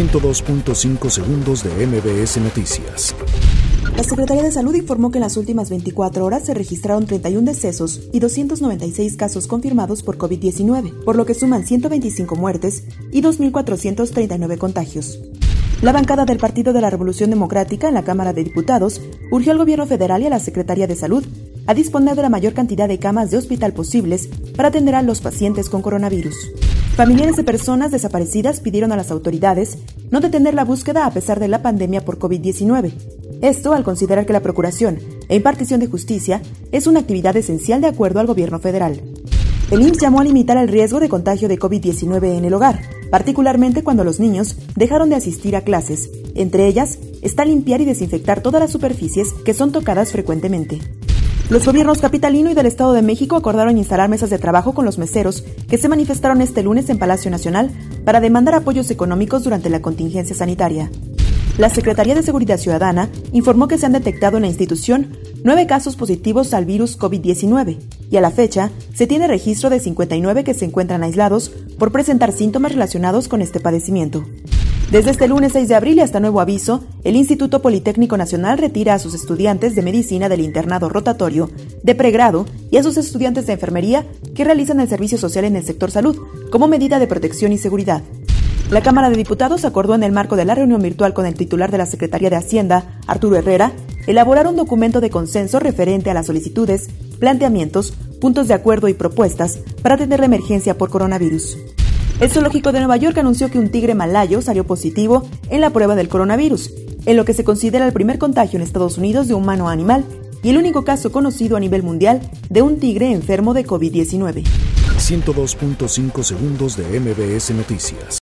102.5 segundos de MBS Noticias. La Secretaría de Salud informó que en las últimas 24 horas se registraron 31 decesos y 296 casos confirmados por COVID-19, por lo que suman 125 muertes y 2.439 contagios. La bancada del Partido de la Revolución Democrática en la Cámara de Diputados urgió al gobierno federal y a la Secretaría de Salud a disponer de la mayor cantidad de camas de hospital posibles para atender a los pacientes con coronavirus. Familiares de personas desaparecidas pidieron a las autoridades no detener la búsqueda a pesar de la pandemia por COVID-19. Esto al considerar que la procuración e impartición de justicia es una actividad esencial de acuerdo al gobierno federal. El IMSS llamó a limitar el riesgo de contagio de COVID-19 en el hogar, particularmente cuando los niños dejaron de asistir a clases. Entre ellas está limpiar y desinfectar todas las superficies que son tocadas frecuentemente. Los gobiernos capitalino y del Estado de México acordaron instalar mesas de trabajo con los meseros que se manifestaron este lunes en Palacio Nacional para demandar apoyos económicos durante la contingencia sanitaria. La Secretaría de Seguridad Ciudadana informó que se han detectado en la institución nueve casos positivos al virus COVID-19 y a la fecha se tiene registro de 59 que se encuentran aislados por presentar síntomas relacionados con este padecimiento. Desde este lunes 6 de abril y hasta nuevo aviso, el Instituto Politécnico Nacional retira a sus estudiantes de medicina del internado rotatorio, de pregrado y a sus estudiantes de enfermería que realizan el servicio social en el sector salud, como medida de protección y seguridad. La Cámara de Diputados acordó en el marco de la reunión virtual con el titular de la Secretaría de Hacienda, Arturo Herrera, elaborar un documento de consenso referente a las solicitudes, planteamientos, puntos de acuerdo y propuestas para atender la emergencia por coronavirus. El zoológico de Nueva York anunció que un tigre malayo salió positivo en la prueba del coronavirus, en lo que se considera el primer contagio en Estados Unidos de humano animal y el único caso conocido a nivel mundial de un tigre enfermo de COVID-19. 102.5 segundos de MBS Noticias.